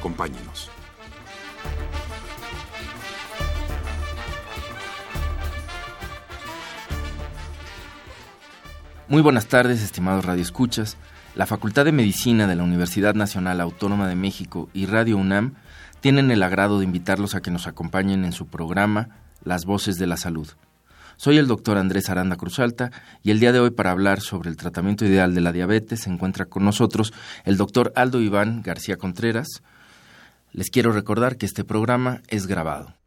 Acompáñenos. Muy buenas tardes, estimados radioescuchas. La Facultad de Medicina de la Universidad Nacional Autónoma de México y Radio UNAM tienen el agrado de invitarlos a que nos acompañen en su programa Las Voces de la Salud. Soy el doctor Andrés Aranda Cruzalta y el día de hoy para hablar sobre el tratamiento ideal de la diabetes se encuentra con nosotros el doctor Aldo Iván García Contreras. Les quiero recordar que este programa es grabado.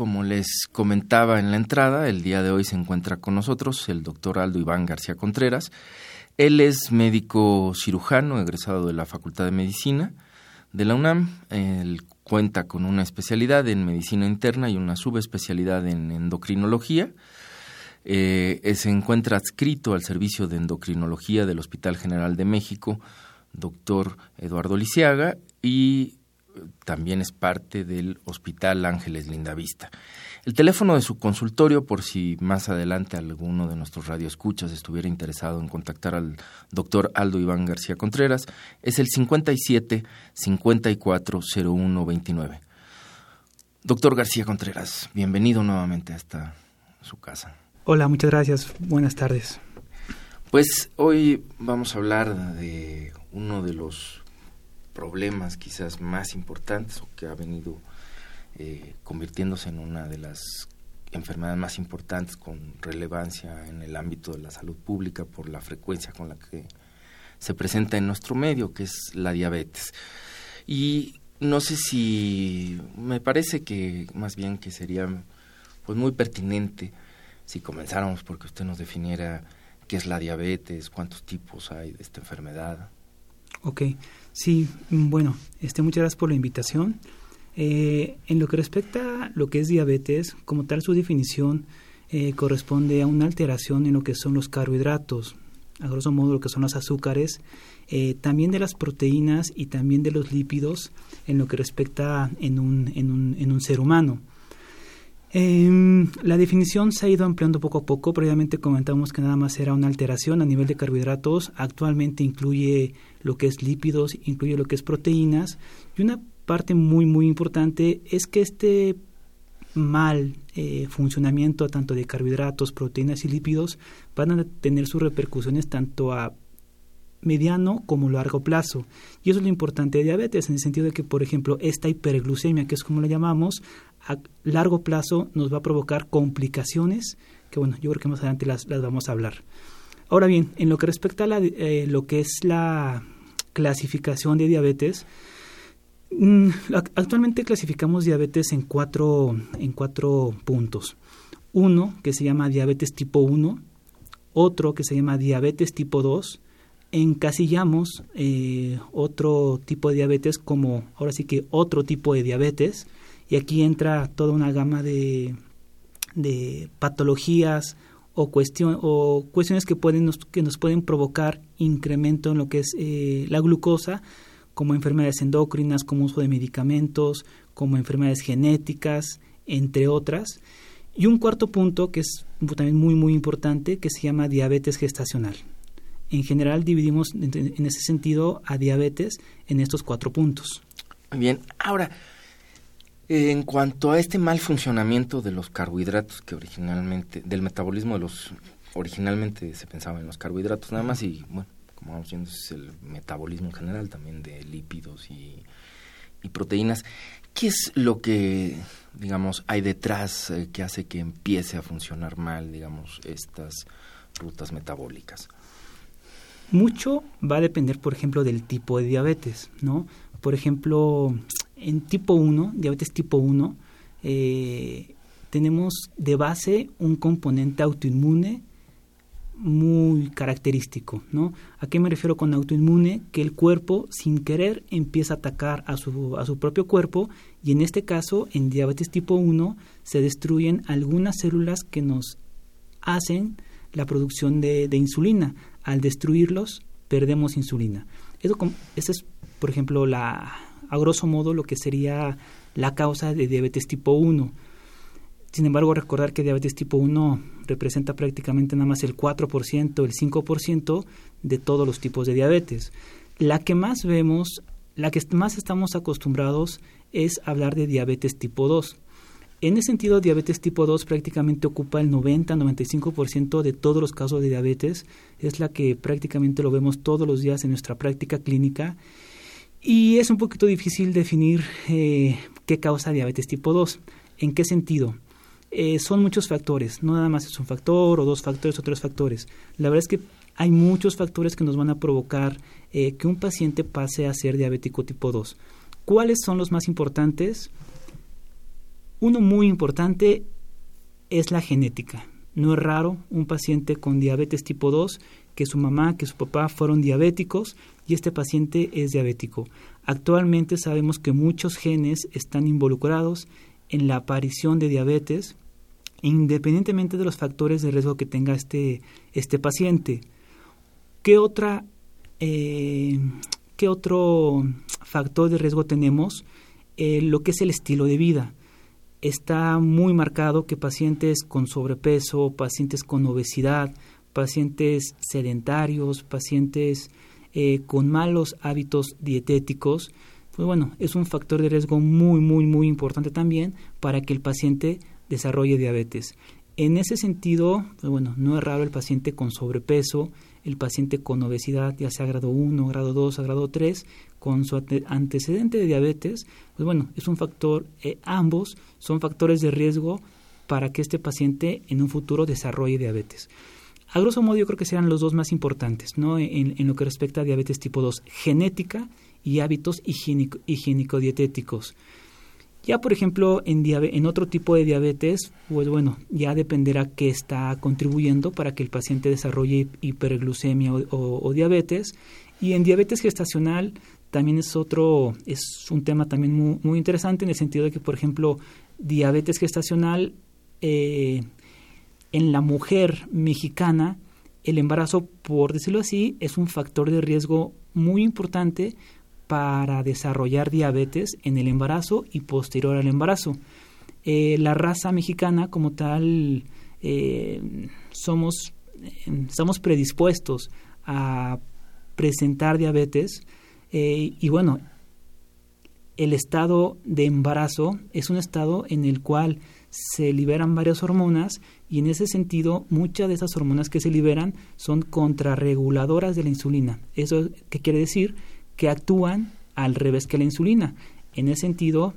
Como les comentaba en la entrada, el día de hoy se encuentra con nosotros el doctor Aldo Iván García Contreras. Él es médico cirujano, egresado de la Facultad de Medicina de la UNAM. Él cuenta con una especialidad en medicina interna y una subespecialidad en endocrinología. Eh, se encuentra adscrito al servicio de endocrinología del Hospital General de México, doctor Eduardo Lisiaga, y también es parte del Hospital Ángeles Lindavista. El teléfono de su consultorio, por si más adelante alguno de nuestros radioescuchas estuviera interesado en contactar al doctor Aldo Iván García Contreras, es el 57 54 01 29. Doctor García Contreras, bienvenido nuevamente a esta su casa. Hola, muchas gracias. Buenas tardes. Pues hoy vamos a hablar de uno de los problemas quizás más importantes o que ha venido eh, convirtiéndose en una de las enfermedades más importantes con relevancia en el ámbito de la salud pública por la frecuencia con la que se presenta en nuestro medio, que es la diabetes. Y no sé si me parece que más bien que sería pues muy pertinente si comenzáramos porque usted nos definiera qué es la diabetes, cuántos tipos hay de esta enfermedad. Ok, sí, bueno, este, muchas gracias por la invitación. Eh, en lo que respecta a lo que es diabetes, como tal su definición eh, corresponde a una alteración en lo que son los carbohidratos, a grosso modo lo que son los azúcares, eh, también de las proteínas y también de los lípidos en lo que respecta en un, en un, en un ser humano. Eh, la definición se ha ido ampliando poco a poco. Previamente comentamos que nada más era una alteración a nivel de carbohidratos. Actualmente incluye lo que es lípidos, incluye lo que es proteínas. Y una parte muy, muy importante es que este mal eh, funcionamiento tanto de carbohidratos, proteínas y lípidos van a tener sus repercusiones tanto a mediano como largo plazo. Y eso es lo importante de diabetes, en el sentido de que, por ejemplo, esta hiperglucemia, que es como la llamamos, a largo plazo nos va a provocar complicaciones que, bueno, yo creo que más adelante las, las vamos a hablar. Ahora bien, en lo que respecta a la, eh, lo que es la clasificación de diabetes, mm, actualmente clasificamos diabetes en cuatro, en cuatro puntos. Uno que se llama diabetes tipo 1, otro que se llama diabetes tipo 2, encasillamos eh, otro tipo de diabetes como ahora sí que otro tipo de diabetes y aquí entra toda una gama de, de patologías o, cuestión, o cuestiones que, pueden, nos, que nos pueden provocar incremento en lo que es eh, la glucosa, como enfermedades endocrinas, como uso de medicamentos, como enfermedades genéticas, entre otras. Y un cuarto punto que es también muy muy importante que se llama diabetes gestacional. En general dividimos en ese sentido a diabetes en estos cuatro puntos. Bien, ahora en cuanto a este mal funcionamiento de los carbohidratos que originalmente, del metabolismo de los, originalmente se pensaba en los carbohidratos nada más y bueno, como vamos viendo es el metabolismo en general también de lípidos y, proteínas. ¿Qué es lo que, digamos, hay detrás eh, que hace que empiece a funcionar mal, digamos, estas rutas metabólicas? Mucho va a depender, por ejemplo, del tipo de diabetes, ¿no? Por ejemplo, en tipo 1, diabetes tipo 1, eh, tenemos de base un componente autoinmune muy característico, ¿no? ¿A qué me refiero con autoinmune? Que el cuerpo sin querer empieza a atacar a su, a su propio cuerpo y en este caso, en diabetes tipo 1, se destruyen algunas células que nos hacen la producción de, insulina. Al destruirlos, perdemos insulina. Eso, es, por ejemplo, la, a grosso modo lo que sería la causa de diabetes tipo 1. Sin embargo, recordar que diabetes tipo 1 representa prácticamente nada más el 4%, el 5% de todos los tipos de diabetes. La que más vemos, la que más estamos acostumbrados es hablar de diabetes tipo 2. En ese sentido, diabetes tipo 2 prácticamente ocupa el 90-95% de todos los casos de diabetes. Es la que prácticamente lo vemos todos los días en nuestra práctica clínica y es un poquito difícil definir eh, qué causa diabetes tipo 2. ¿En qué sentido? Eh, son muchos factores, no nada más es un factor o dos factores o tres factores. La verdad es que hay muchos factores que nos van a provocar eh, que un paciente pase a ser diabético tipo 2. ¿Cuáles son los más importantes? Uno muy importante es la genética. No es raro un paciente con diabetes tipo 2 que su mamá, que su papá fueron diabéticos y este paciente es diabético. Actualmente sabemos que muchos genes están involucrados en la aparición de diabetes independientemente de los factores de riesgo que tenga este, este paciente. ¿Qué, otra, eh, ¿Qué otro factor de riesgo tenemos? Eh, lo que es el estilo de vida. Está muy marcado que pacientes con sobrepeso, pacientes con obesidad, pacientes sedentarios, pacientes eh, con malos hábitos dietéticos, pues bueno, es un factor de riesgo muy, muy, muy importante también para que el paciente desarrolle diabetes. En ese sentido, pues bueno, no es raro el paciente con sobrepeso, el paciente con obesidad, ya sea grado 1, grado 2 grado 3, con su antecedente de diabetes, pues bueno, es un factor, eh, ambos son factores de riesgo para que este paciente en un futuro desarrolle diabetes. A grosso modo yo creo que serán los dos más importantes, ¿no? En, lo que respecta a diabetes tipo 2, genética y hábitos higiénico-dietéticos. Ya, por ejemplo, en otro tipo de diabetes, pues bueno, ya dependerá qué está contribuyendo para que el paciente desarrolle hiperglucemia o, diabetes. Y en diabetes gestacional también es otro, es un tema también muy, muy interesante en el sentido de que, por ejemplo, diabetes gestacional eh, en la mujer mexicana, el embarazo, por decirlo así, es un factor de riesgo muy importante para desarrollar diabetes en el embarazo y posterior al embarazo. Eh, la raza mexicana como tal eh, somos estamos predispuestos a presentar diabetes eh, y bueno el estado de embarazo es un estado en el cual se liberan varias hormonas y en ese sentido muchas de esas hormonas que se liberan son contrarreguladoras de la insulina. ¿Eso qué quiere decir? Que actúan al revés que la insulina. En ese sentido,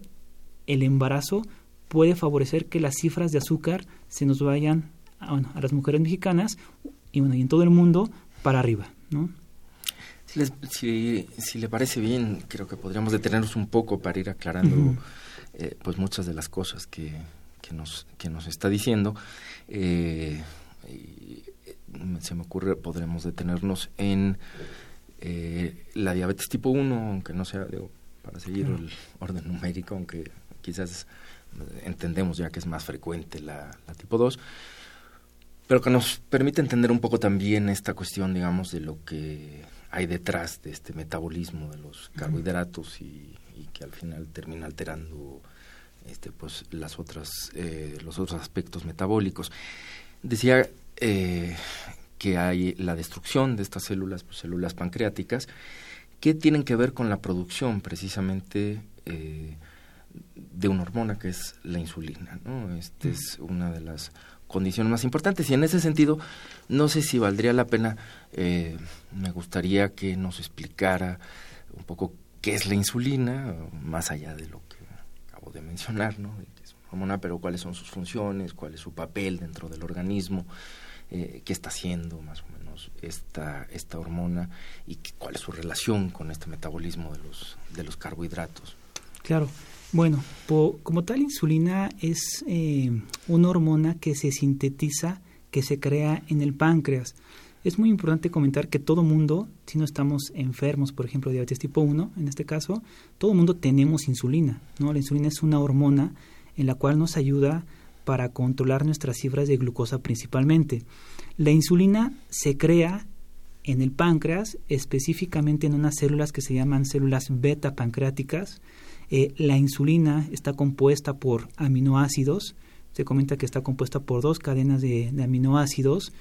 el embarazo puede favorecer que las cifras de azúcar se nos vayan a, a las mujeres mexicanas y, bueno, y en todo el mundo para arriba, ¿no? Si, si, le parece bien, creo que podríamos detenernos un poco para ir aclarando eh, pues muchas de las cosas que, que, nos, que nos está diciendo. Eh, se me ocurre, podremos detenernos en eh, la diabetes tipo 1, aunque no sea para seguir el orden numérico, aunque quizás entendemos ya que es más frecuente la, la tipo 2 pero que nos permite entender un poco también esta cuestión, digamos, de lo que hay detrás de este metabolismo de los carbohidratos y, que al final termina alterando este, pues, las otras, eh, los otros aspectos metabólicos. Decía eh, que hay la destrucción de estas células, pues, células pancreáticas, que tienen que ver con la producción precisamente eh, de una hormona que es la insulina. ¿no? Esta es una de las condiciones más importantes. Y en ese sentido, no sé si valdría la pena, eh, me gustaría que nos explicara un poco qué es la insulina, más allá de lo que acabo de mencionar, ¿no? es una hormona, pero cuáles son sus funciones, cuál es su papel dentro del organismo, eh, qué está haciendo más o menos esta, esta hormona y cuál es su relación con este metabolismo de los, de los carbohidratos. Claro. Bueno, como tal, insulina es eh, una hormona que se sintetiza, que se crea en el páncreas. Es muy importante comentar que todo mundo, si no estamos enfermos, por ejemplo, diabetes tipo 1, en este caso, todo mundo tenemos insulina. ¿no? La insulina es una hormona en la cual nos ayuda para controlar nuestras cifras de glucosa principalmente. La insulina se crea en el páncreas, específicamente en unas células que se llaman células beta pancreáticas, eh, la insulina está compuesta por aminoácidos, se comenta que está compuesta por dos cadenas de, aminoácidos.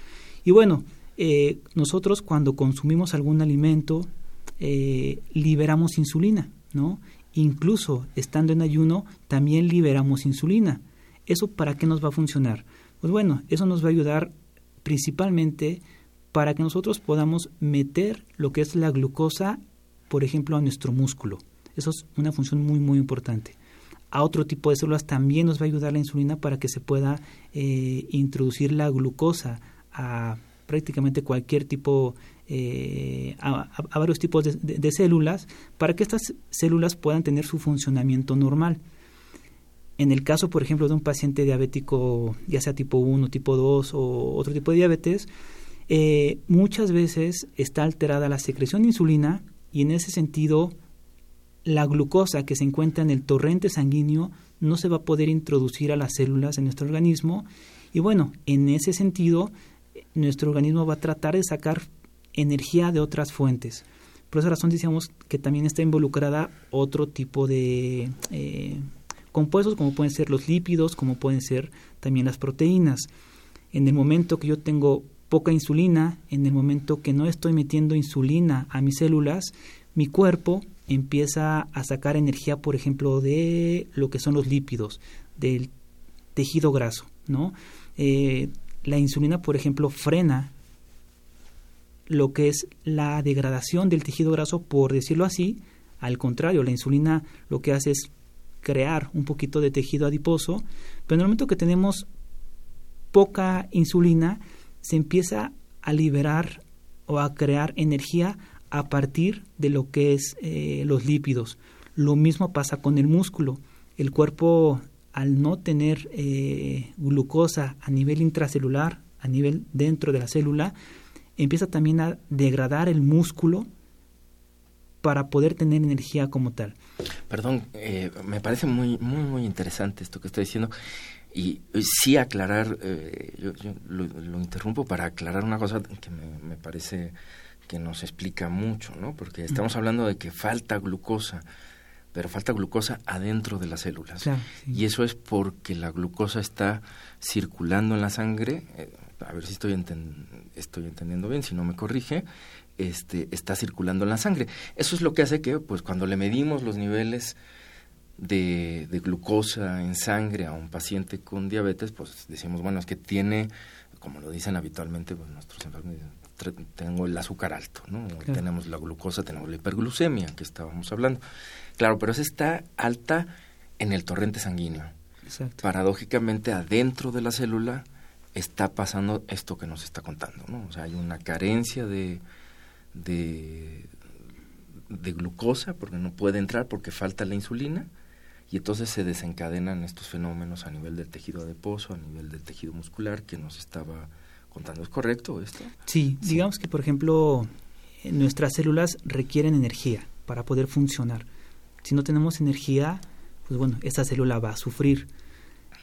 Y bueno, eh, nosotros cuando consumimos algún alimento eh, liberamos insulina, ¿no? Incluso estando en ayuno también liberamos insulina. ¿Eso para qué nos va a funcionar? Pues bueno, eso nos va a ayudar principalmente para que nosotros podamos meter lo que es la glucosa, por ejemplo, a nuestro músculo. Eso es una función muy, muy importante. A otro tipo de células también nos va a ayudar la insulina para que se pueda eh, introducir la glucosa a prácticamente cualquier tipo, eh, a, varios tipos de, células, para que estas células puedan tener su funcionamiento normal. En el caso, por ejemplo, de un paciente diabético, ya sea tipo 1, tipo 2 o otro tipo de diabetes, eh, muchas veces está alterada la secreción de insulina y en ese sentido la glucosa que se encuentra en el torrente sanguíneo no se va a poder introducir a las células de nuestro organismo y bueno, en ese sentido nuestro organismo va a tratar de sacar energía de otras fuentes. Por esa razón decíamos que también está involucrada otro tipo de eh, compuestos como pueden ser los lípidos, como pueden ser también las proteínas. En el momento que yo tengo poca insulina, en el momento que no estoy metiendo insulina a mis células, mi cuerpo empieza a sacar energía, por ejemplo, de lo que son los lípidos, del tejido graso, ¿no? Eh, la insulina, por ejemplo, frena lo que es la degradación del tejido graso, por decirlo así. Al contrario, la insulina lo que hace es crear un poquito de tejido adiposo, pero en el momento que tenemos poca insulina, se empieza a liberar o a crear energía a partir de lo que es eh, los lípidos. Lo mismo pasa con el músculo. El cuerpo, al no tener eh, glucosa a nivel intracelular, a nivel dentro de la célula, empieza también a degradar el músculo para poder tener energía como tal. Perdón, eh, me parece muy, muy, muy interesante esto que está diciendo. Y sí aclarar, yo, lo, interrumpo para aclarar una cosa que me parece que nos explica mucho, ¿no? Porque estamos hablando de que falta glucosa, pero falta glucosa adentro de las células. Y eso es porque la glucosa está circulando en la sangre, eh, a ver si estoy, estoy entendiendo bien, si no me corrige, este, está circulando en la sangre. Eso es lo que hace que, pues, cuando le medimos los niveles de, de glucosa en sangre a un paciente con diabetes, pues decimos, bueno, es que tiene, como lo dicen habitualmente pues, nuestros enfermos, tengo el azúcar alto, ¿no? Tenemos la glucosa, tenemos la hiperglucemia que estábamos hablando. Claro, pero esa está alta en el torrente sanguíneo. Paradójicamente, adentro de la célula está pasando esto que nos está contando, ¿no? O sea, hay una carencia de, de, de glucosa porque no puede entrar porque falta la insulina y entonces se desencadenan estos fenómenos a nivel del tejido adiposo, a nivel del tejido muscular que nos estaba contando. ¿Es correcto esto? Sí, digamos que por ejemplo nuestras células requieren energía para poder funcionar. Si no tenemos energía, pues bueno, esta célula va a sufrir.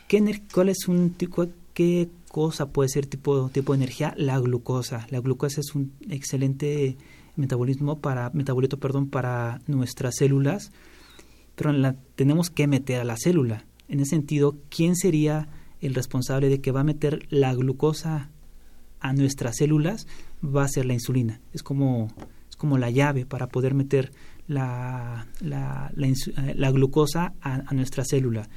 ¿Qué, ¿Cuál es un tipo, qué cosa puede ser tipo, tipo de energía? La glucosa. La glucosa es un excelente metabolismo para, metabolito perdón, para nuestras células, pero la tenemos que meter a la célula. En ese sentido, ¿quién sería el responsable de que va a meter la glucosa a nuestras células? Va a ser la insulina. Es como, es como la llave para poder meter la, la, la, glucosa a, a nuestra célula.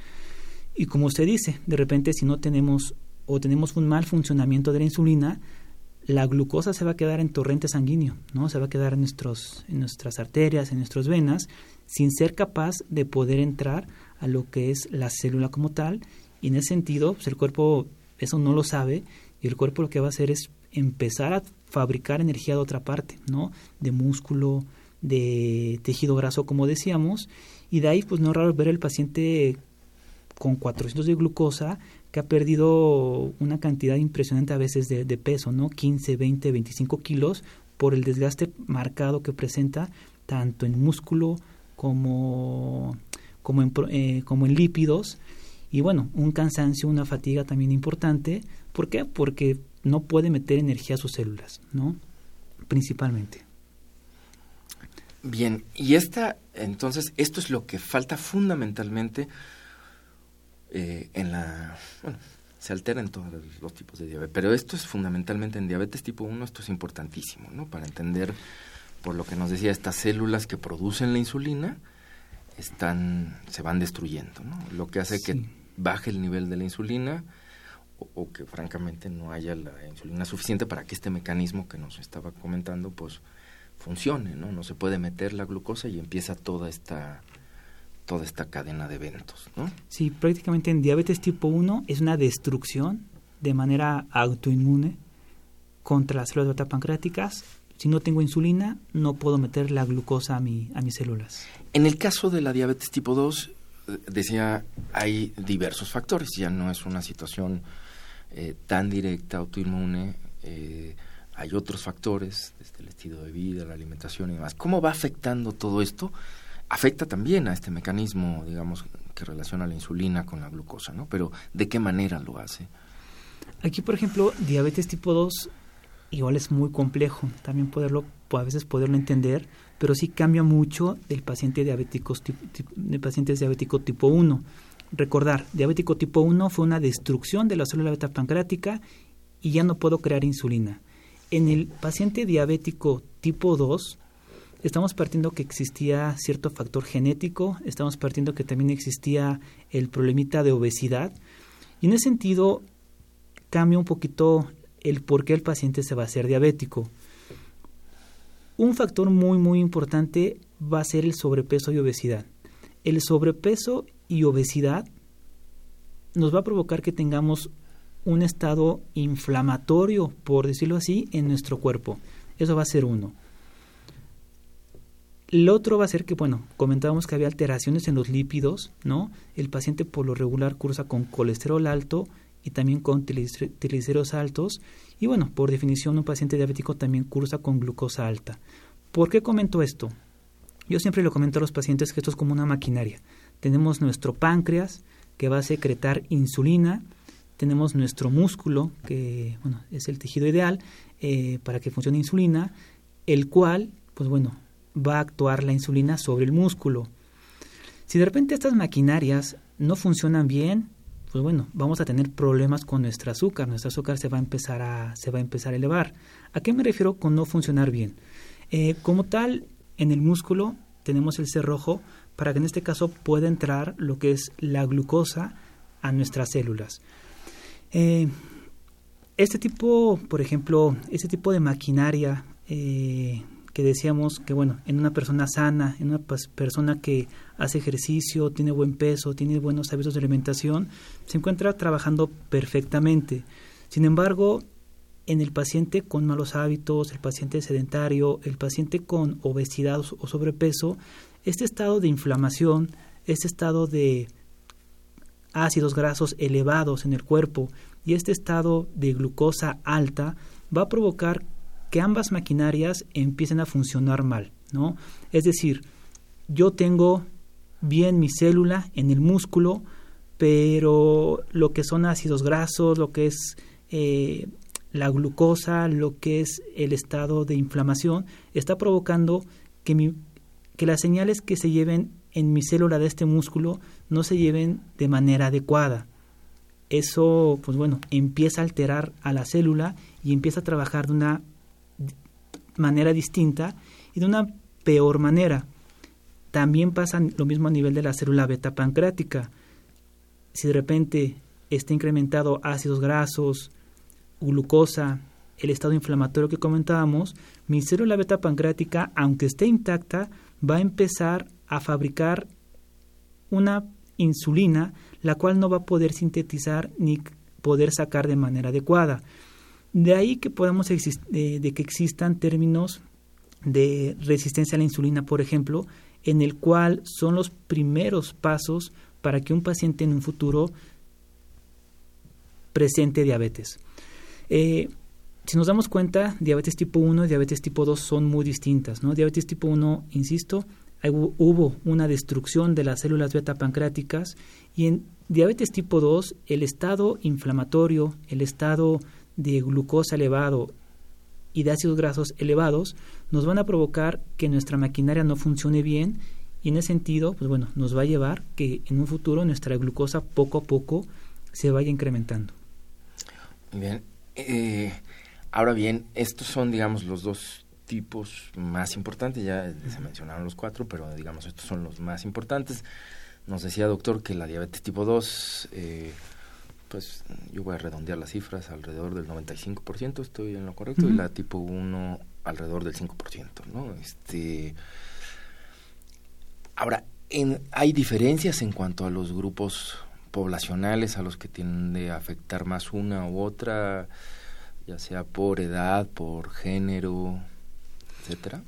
Y como usted dice, de repente si no tenemos o tenemos un mal funcionamiento de la insulina, la glucosa se va a quedar en torrente sanguíneo, ¿no? Se va a quedar en, nuestros, en nuestras arterias, en nuestras venas, sin ser capaz de poder entrar a lo que es la célula como tal. Y en ese sentido, pues el cuerpo eso no lo sabe y el cuerpo lo que va a hacer es empezar a fabricar energía de otra parte, ¿no? De músculo, de tejido graso, como decíamos, y de ahí, pues no es raro ver el paciente con 400 de glucosa que ha perdido una cantidad impresionante a veces de, peso, ¿no? 15, 20, 25 kilos por el desgaste marcado que presenta tanto en músculo como, como, en, eh, como en lípidos. Y bueno, un cansancio, una fatiga también importante. ¿Por qué? Porque no puede meter energía a sus células, ¿no? Principalmente. Bien, y esta, entonces, esto es lo que falta fundamentalmente eh, en la... Bueno, se altera en todos los tipos de diabetes, pero esto es fundamentalmente en diabetes tipo 1, esto es importantísimo, ¿no? Para entender, por lo que nos decía, estas células que producen la insulina están, se van destruyendo, ¿no? Lo que hace que baje el nivel de la insulina o, o, que francamente no haya la insulina suficiente para que este mecanismo que nos estaba comentando, pues funcione, ¿no? No se puede meter la glucosa y empieza toda esta toda esta cadena de eventos, ¿no? Sí, prácticamente en diabetes tipo 1 es una destrucción de manera autoinmune contra las células beta pancreáticas. Si no tengo insulina, no puedo meter la glucosa a, mi, a mis células. En el caso de la diabetes tipo 2, eh, decía, hay diversos factores, ya no es una situación eh, tan directa, autoinmune, eh, hay otros factores, desde el estilo de vida, la alimentación y demás. ¿Cómo va afectando todo esto afecta también a este mecanismo, digamos, que relaciona la insulina con la glucosa, ¿no? Pero ¿de qué manera lo hace? Aquí, por ejemplo, diabetes tipo 2 igual es muy complejo, también poderlo, a veces poderlo entender, pero sí cambia mucho del paciente diabético, de pacientes diabético tipo 1. Recordar, diabético tipo 1 fue una destrucción de la célula beta pancreática y ya no puedo crear insulina. En el paciente diabético tipo 2, estamos partiendo que existía cierto factor genético, estamos partiendo que también existía el problemita de obesidad y en ese sentido cambia un poquito el por qué el paciente se va a hacer diabético. Un factor muy muy importante va a ser el sobrepeso y obesidad. El sobrepeso y obesidad nos va a provocar que tengamos un estado inflamatorio, por decirlo así, en nuestro cuerpo. Eso va a ser uno. Lo otro va a ser que, bueno, comentábamos que había alteraciones en los lípidos, ¿no? El paciente por lo regular cursa con colesterol alto y también con triglicéridos altos. Y bueno, por definición, un paciente diabético también cursa con glucosa alta. ¿Por qué comento esto? Yo siempre le comento a los pacientes que esto es como una maquinaria. Tenemos nuestro páncreas que va a secretar insulina, tenemos nuestro músculo, que bueno, es el tejido ideal eh, para que funcione insulina, el cual, pues bueno, va a actuar la insulina sobre el músculo. Si de repente estas maquinarias no funcionan bien, pues bueno, vamos a tener problemas con nuestro azúcar, nuestro azúcar se va a empezar a, se va a, empezar a elevar. ¿A qué me refiero con no funcionar bien? Eh, como tal, en el músculo tenemos el cerrojo para que en este caso pueda entrar lo que es la glucosa a nuestras células. Eh, este tipo, por ejemplo, este tipo de maquinaria eh, que decíamos que, bueno, en una persona sana, en una persona que hace ejercicio, tiene buen peso, tiene buenos hábitos de alimentación, se encuentra trabajando perfectamente. Sin embargo, en el paciente con malos hábitos, el paciente sedentario, el paciente con obesidad o sobrepeso, este estado de inflamación, este estado de ácidos grasos elevados en el cuerpo y este estado de glucosa alta va a provocar que ambas maquinarias empiecen a funcionar mal, ¿no? Es decir, yo tengo bien mi célula en el músculo, pero lo que son ácidos grasos, lo que es eh, la glucosa, lo que es el estado de inflamación, está provocando que, mi, que las señales que se lleven en mi célula de este músculo no se lleven de manera adecuada. Eso, pues bueno, empieza a alterar a la célula y empieza a trabajar de una manera distinta y de una peor manera. También pasa lo mismo a nivel de la célula beta pancreática. Si de repente está incrementado ácidos grasos, glucosa, el estado inflamatorio que comentábamos, mi célula beta pancreática, aunque esté intacta, va a empezar a fabricar una insulina, la cual no va a poder sintetizar ni poder sacar de manera adecuada. De ahí que podamos de que existan términos de resistencia a la insulina, por ejemplo, en el cual son los primeros pasos para que un paciente en un futuro presente diabetes. Eh, si nos damos cuenta, diabetes tipo 1 y diabetes tipo 2 son muy distintas. ¿no? Diabetes tipo 1, insisto, hubo una destrucción de las células beta pancreáticas y en diabetes tipo 2 el estado inflamatorio, el estado de glucosa elevado y de ácidos grasos elevados nos van a provocar que nuestra maquinaria no funcione bien y en ese sentido, pues bueno, nos va a llevar que en un futuro nuestra glucosa poco a poco se vaya incrementando. Bien, eh, ahora bien, estos son, digamos, los dos tipos más importantes, ya se mencionaron los cuatro, pero digamos, estos son los más importantes. Nos decía, doctor, que la diabetes tipo 2 eh, pues yo voy a redondear las cifras alrededor del 95%, estoy en lo correcto, y la tipo 1 alrededor del 5%, ¿no? Este Ahora, en, hay diferencias en cuanto a los grupos poblacionales a los que tiende a afectar más una u otra, ya sea por edad, por género, etcétera.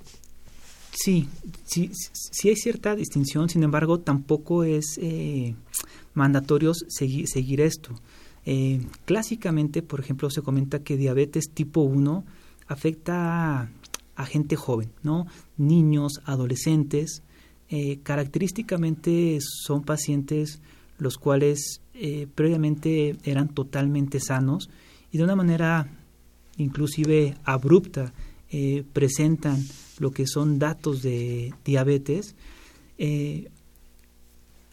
Sí, sí, sí hay cierta distinción, sin embargo, tampoco es eh, mandatorio seguir, esto. Eh, clásicamente, por ejemplo, se comenta que diabetes tipo 1 afecta a, gente joven, ¿no? Niños, adolescentes. Eh, característicamente son pacientes los cuales eh, previamente eran totalmente sanos y de una manera inclusive abrupta presentan lo que son datos de diabetes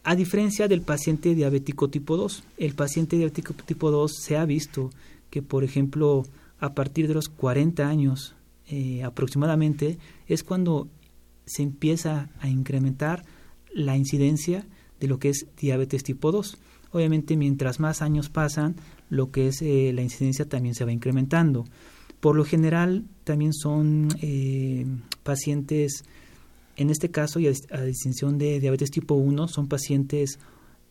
a diferencia del paciente diabético tipo 2, el paciente diabético tipo 2 se ha visto que, por ejemplo, a partir de los 40 años eh, aproximadamente, es cuando se empieza a incrementar la incidencia de lo que es diabetes tipo 2. Obviamente, mientras más años pasan, lo que es eh, la incidencia también se va incrementando. Por lo general, también son eh, pacientes en este caso, y a, distinción de diabetes tipo 1, son pacientes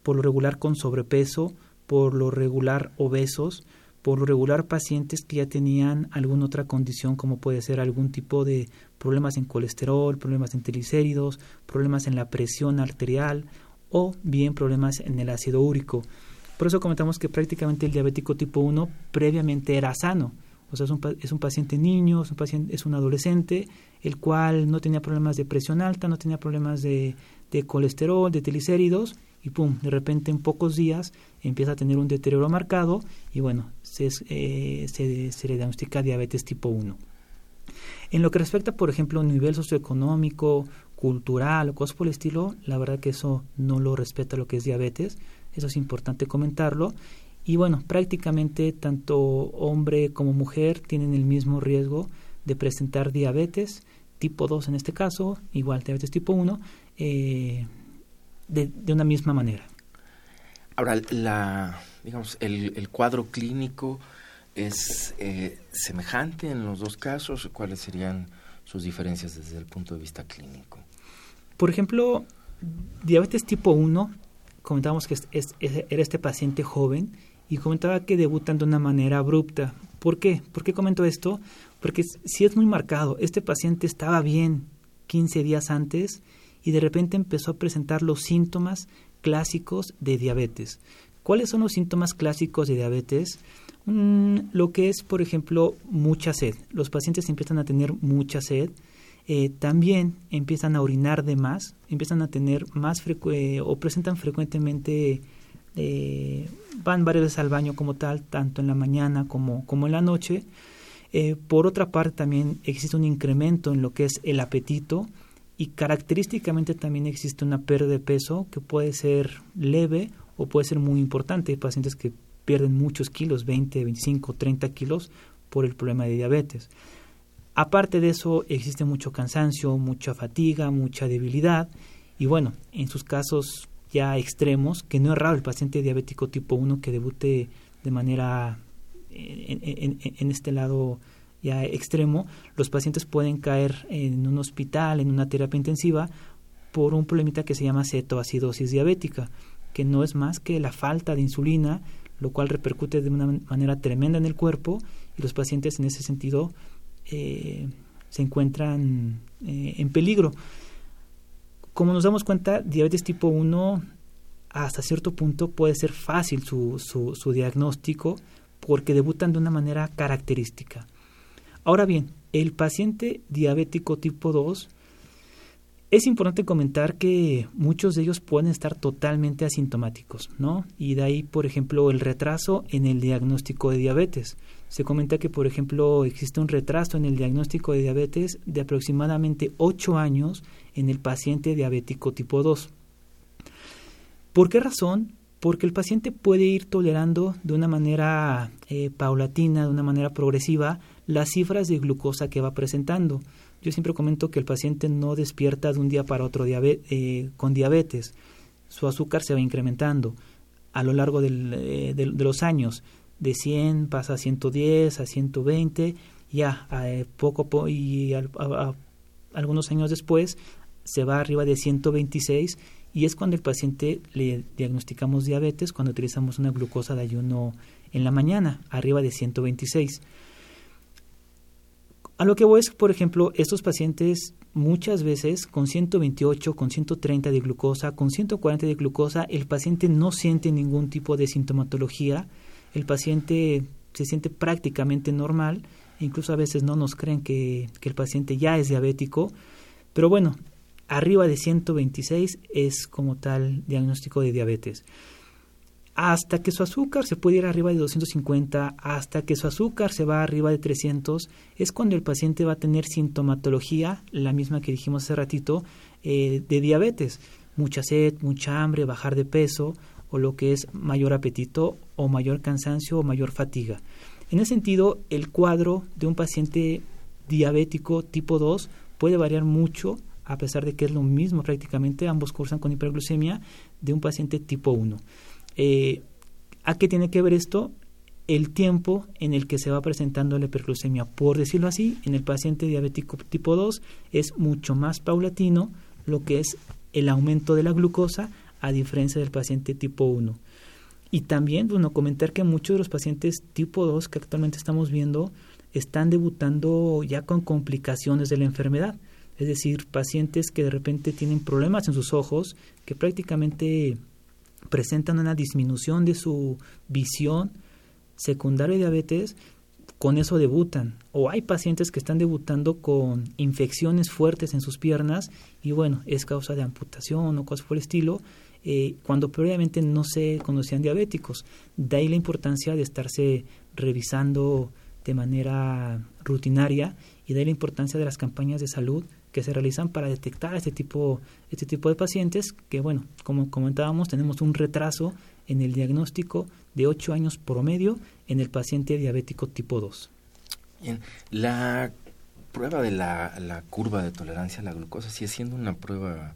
por lo regular con sobrepeso, por lo regular obesos, por lo regular pacientes que ya tenían alguna otra condición como puede ser algún tipo de problemas en colesterol, problemas en triglicéridos, problemas en la presión arterial o bien problemas en el ácido úrico. Por eso comentamos que prácticamente el diabético tipo 1 previamente era sano. O sea, es un, es un paciente niño, es un, paciente, es un adolescente, el cual no tenía problemas de presión alta, no tenía problemas de, de colesterol, de triglicéridos, y pum, de repente en pocos días empieza a tener un deterioro marcado y bueno, se, eh, se, se, le diagnostica diabetes tipo 1. En lo que respecta, por ejemplo, a nivel socioeconómico, cultural o cosas por el estilo, la verdad que eso no lo respeta lo que es diabetes, eso es importante comentarlo. Y bueno, prácticamente tanto hombre como mujer tienen el mismo riesgo de presentar diabetes tipo 2 en este caso, igual diabetes tipo 1, eh, de, una misma manera. Ahora, la, digamos, el, cuadro clínico es eh, semejante en los dos casos. ¿Cuáles serían sus diferencias desde el punto de vista clínico? Por ejemplo, diabetes tipo 1, comentábamos que es, era este paciente joven y comentaba que debutan de una manera abrupta. ¿Por qué? ¿Por qué comento esto? Porque si es muy marcado. Este paciente estaba bien 15 días antes y de repente empezó a presentar los síntomas clásicos de diabetes. ¿Cuáles son los síntomas clásicos de diabetes? Mm, lo que es, por ejemplo, mucha sed. Los pacientes empiezan a tener mucha sed. Eh, también empiezan a orinar de más, empiezan a tener más o presentan frecuentemente, eh, van varias veces al baño como tal, tanto en la mañana como, como en la noche. Eh, por otra parte, también existe un incremento en lo que es el apetito y característicamente también existe una pérdida de peso que puede ser leve o puede ser muy importante. Hay pacientes que pierden muchos kilos, 20, 25, 30 kilos por el problema de diabetes. Aparte de eso, existe mucho cansancio, mucha fatiga, mucha debilidad. Y bueno, en sus casos ya extremos, que no es raro el paciente diabético tipo 1 que debute de manera en, este lado ya extremo, los pacientes pueden caer en un hospital, en una terapia intensiva, por un problemita que se llama cetoacidosis diabética, que no es más que la falta de insulina, lo cual repercute de una manera tremenda en el cuerpo y los pacientes en ese sentido eh, se encuentran eh, en peligro. Como nos damos cuenta, diabetes tipo 1 hasta cierto punto puede ser fácil su, su, su diagnóstico porque debutan de una manera característica. Ahora bien, el paciente diabético tipo 2, es importante comentar que muchos de ellos pueden estar totalmente asintomáticos, ¿no? Y de ahí, por ejemplo, el retraso en el diagnóstico de diabetes. Se comenta que, por ejemplo, existe un retraso en el diagnóstico de diabetes de aproximadamente 8 años en el paciente diabético tipo 2. ¿Por qué razón? porque el paciente puede ir tolerando de una manera eh, paulatina, de una manera progresiva, las cifras de glucosa que va presentando. Yo siempre comento que el paciente no despierta de un día para otro eh, con diabetes. Su azúcar se va incrementando a lo largo eh, de, los años. De 100 pasa a 110, a 120, ya a poco y algunos años después se va arriba de 126 y es cuando el paciente le diagnosticamos diabetes cuando utilizamos una glucosa de ayuno en la mañana, arriba de 126. A lo que voy es, por ejemplo, estos pacientes muchas veces con 128, con 130 de glucosa, con 140 de glucosa, el paciente no siente ningún tipo de sintomatología, el paciente se siente prácticamente normal, incluso a veces no nos creen que, el paciente ya es diabético, pero bueno, arriba de 126 es como tal diagnóstico de diabetes. Hasta que su azúcar se puede ir arriba de 250, hasta que su azúcar se va arriba de 300, es cuando el paciente va a tener sintomatología, la misma que dijimos hace ratito, eh, de diabetes. Mucha sed, mucha hambre, bajar de peso, o lo que es mayor apetito, o mayor cansancio, o mayor fatiga. En ese sentido, el cuadro de un paciente diabético tipo 2 puede variar mucho a pesar de que es lo mismo prácticamente, ambos cursan con hiperglucemia de un paciente tipo 1. Eh, ¿A qué tiene que ver esto? El tiempo en el que se va presentando la hiperglucemia. Por decirlo así, en el paciente diabético tipo 2 es mucho más paulatino lo que es el aumento de la glucosa a diferencia del paciente tipo 1. Y también, bueno, comentar que muchos de los pacientes tipo 2 que actualmente estamos viendo están debutando ya con complicaciones de la enfermedad es decir, pacientes que de repente tienen problemas en sus ojos, que prácticamente presentan una disminución de su visión secundaria de diabetes, con eso debutan. O hay pacientes que están debutando con infecciones fuertes en sus piernas y bueno, es causa de amputación o cosas por el estilo, eh, cuando previamente no se conocían diabéticos. De ahí la importancia de estarse revisando de manera rutinaria y de ahí la importancia de las campañas de salud que se realizan para detectar este tipo, este tipo de pacientes que, bueno, como comentábamos, tenemos un retraso en el diagnóstico de 8 años promedio en el paciente diabético tipo 2. Bien, la prueba de la, la curva de tolerancia a la glucosa sigue siendo una prueba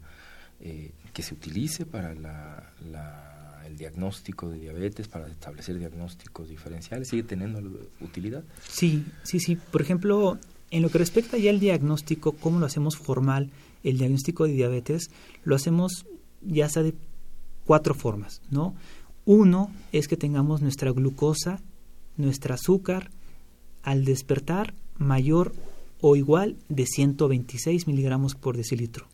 eh, que se utilice para la, el diagnóstico de diabetes, para establecer diagnósticos diferenciales, sigue teniendo utilidad. Sí, sí, sí. Por ejemplo, en lo que respecta ya al diagnóstico, cómo lo hacemos formal, el diagnóstico de diabetes, lo hacemos ya sea de cuatro formas, ¿no? Uno es que tengamos nuestra glucosa, nuestro azúcar, al despertar mayor o igual de 126 miligramos por decilitro.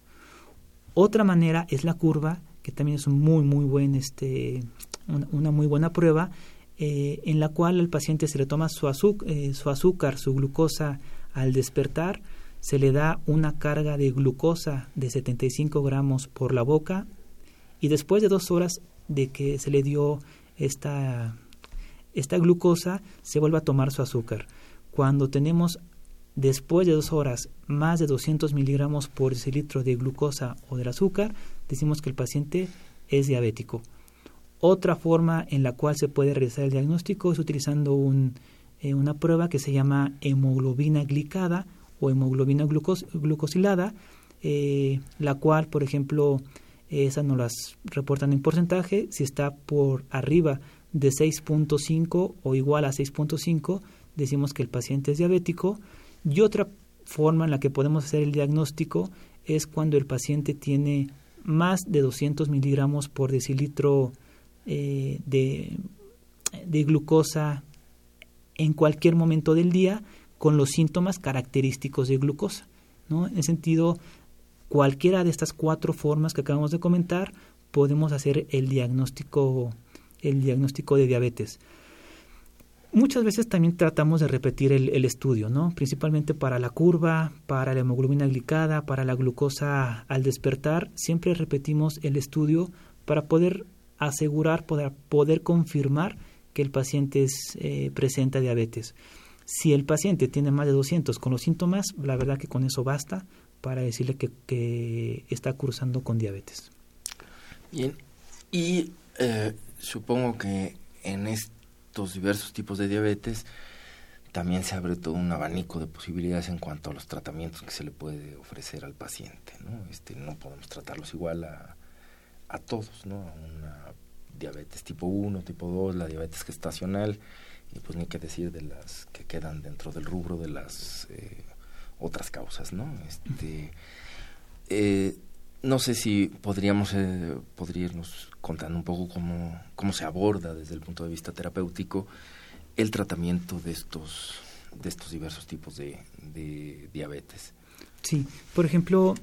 Otra manera es la curva, que también es un muy, muy buen, este, una, muy buena prueba, eh, en la cual al paciente se le toma su, eh, su azúcar, su glucosa al despertar, se le da una carga de glucosa de 75 gramos por la boca y después de dos horas de que se le dio esta, esta glucosa, se vuelve a tomar su azúcar. Cuando tenemos después de dos horas más de 200 miligramos por decilitro de glucosa o del azúcar, decimos que el paciente es diabético. Otra forma en la cual se puede realizar el diagnóstico es utilizando eh, una prueba que se llama hemoglobina glicada o hemoglobina glucosilada, eh, la cual, por ejemplo, esas no las reportan en porcentaje, si está por arriba de 6.5 o igual a 6.5, decimos que el paciente es diabético. Y otra forma en la que podemos hacer el diagnóstico es cuando el paciente tiene más de 200 miligramos por decilitro eh, de, de glucosa en cualquier momento del día con los síntomas característicos de glucosa. ¿no? En ese sentido, cualquiera de estas cuatro formas que acabamos de comentar podemos hacer el diagnóstico, el diagnóstico de diabetes. Muchas veces también tratamos de repetir el, estudio, ¿no? principalmente para la curva, para la hemoglobina glicada, para la glucosa al despertar. Siempre repetimos el estudio para poder asegurar, poder, poder confirmar que el paciente es, eh, presenta diabetes. Si el paciente tiene más de 200 con los síntomas, la verdad que con eso basta para decirle que, que está cursando con diabetes. Bien, y eh, supongo que en este diversos tipos de diabetes, también se abre todo un abanico de posibilidades en cuanto a los tratamientos que se le puede ofrecer al paciente. No, este, no podemos tratarlos igual a, a todos, ¿no? A una diabetes tipo 1, tipo 2, la diabetes gestacional, y pues ni qué decir de las que quedan dentro del rubro de las eh, otras causas, ¿no? Este, eh, no sé si podríamos, eh, podríamos contando un poco cómo, cómo se aborda desde el punto de vista terapéutico el tratamiento de estos, de estos diversos tipos de, diabetes. Sí, por ejemplo,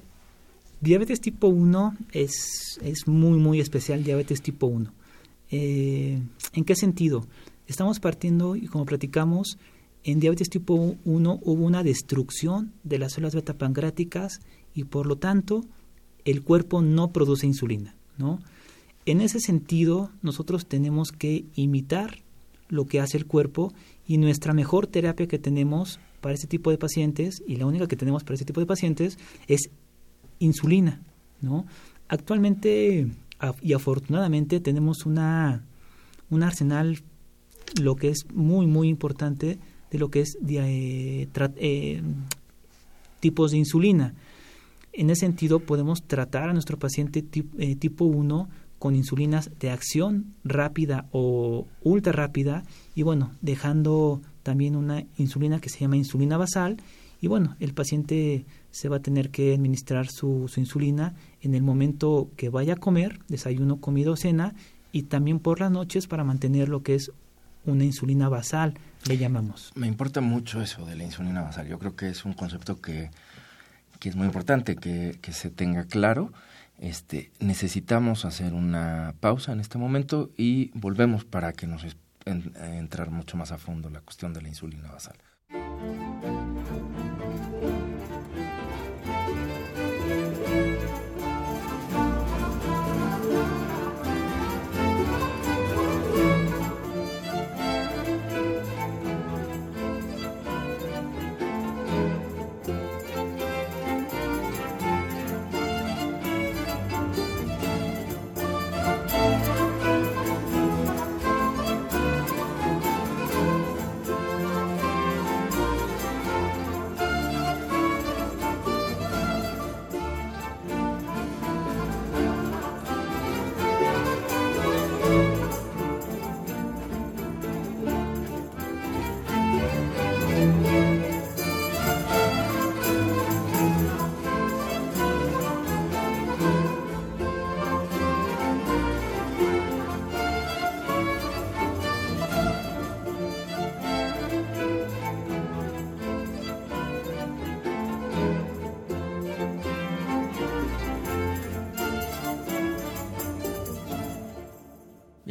diabetes tipo 1 es, es muy, muy especial, diabetes tipo 1. Eh, ¿En qué sentido? Estamos partiendo, y como platicamos, en diabetes tipo 1 hubo una destrucción de las células beta pancreáticas y por lo tanto el cuerpo no produce insulina, ¿no? En ese sentido, nosotros tenemos que imitar lo que hace el cuerpo y nuestra mejor terapia que tenemos para este tipo de pacientes y la única que tenemos para este tipo de pacientes es insulina, ¿no? Actualmente y afortunadamente tenemos una un arsenal lo que es muy muy importante de lo que es eh, eh, tipos de insulina. En ese sentido, podemos tratar a nuestro paciente eh, tipo 1 con insulinas de acción rápida o ultra rápida y bueno, dejando también una insulina que se llama insulina basal y bueno, el paciente se va a tener que administrar su, su insulina en el momento que vaya a comer, desayuno, comida o cena y también por las noches para mantener lo que es una insulina basal, le llamamos. Me importa mucho eso de la insulina basal. Yo creo que es un concepto que que es muy importante que, que se tenga claro. Este, necesitamos hacer una pausa en este momento y volvemos para que nos entrar mucho más a fondo la cuestión de la insulina basal.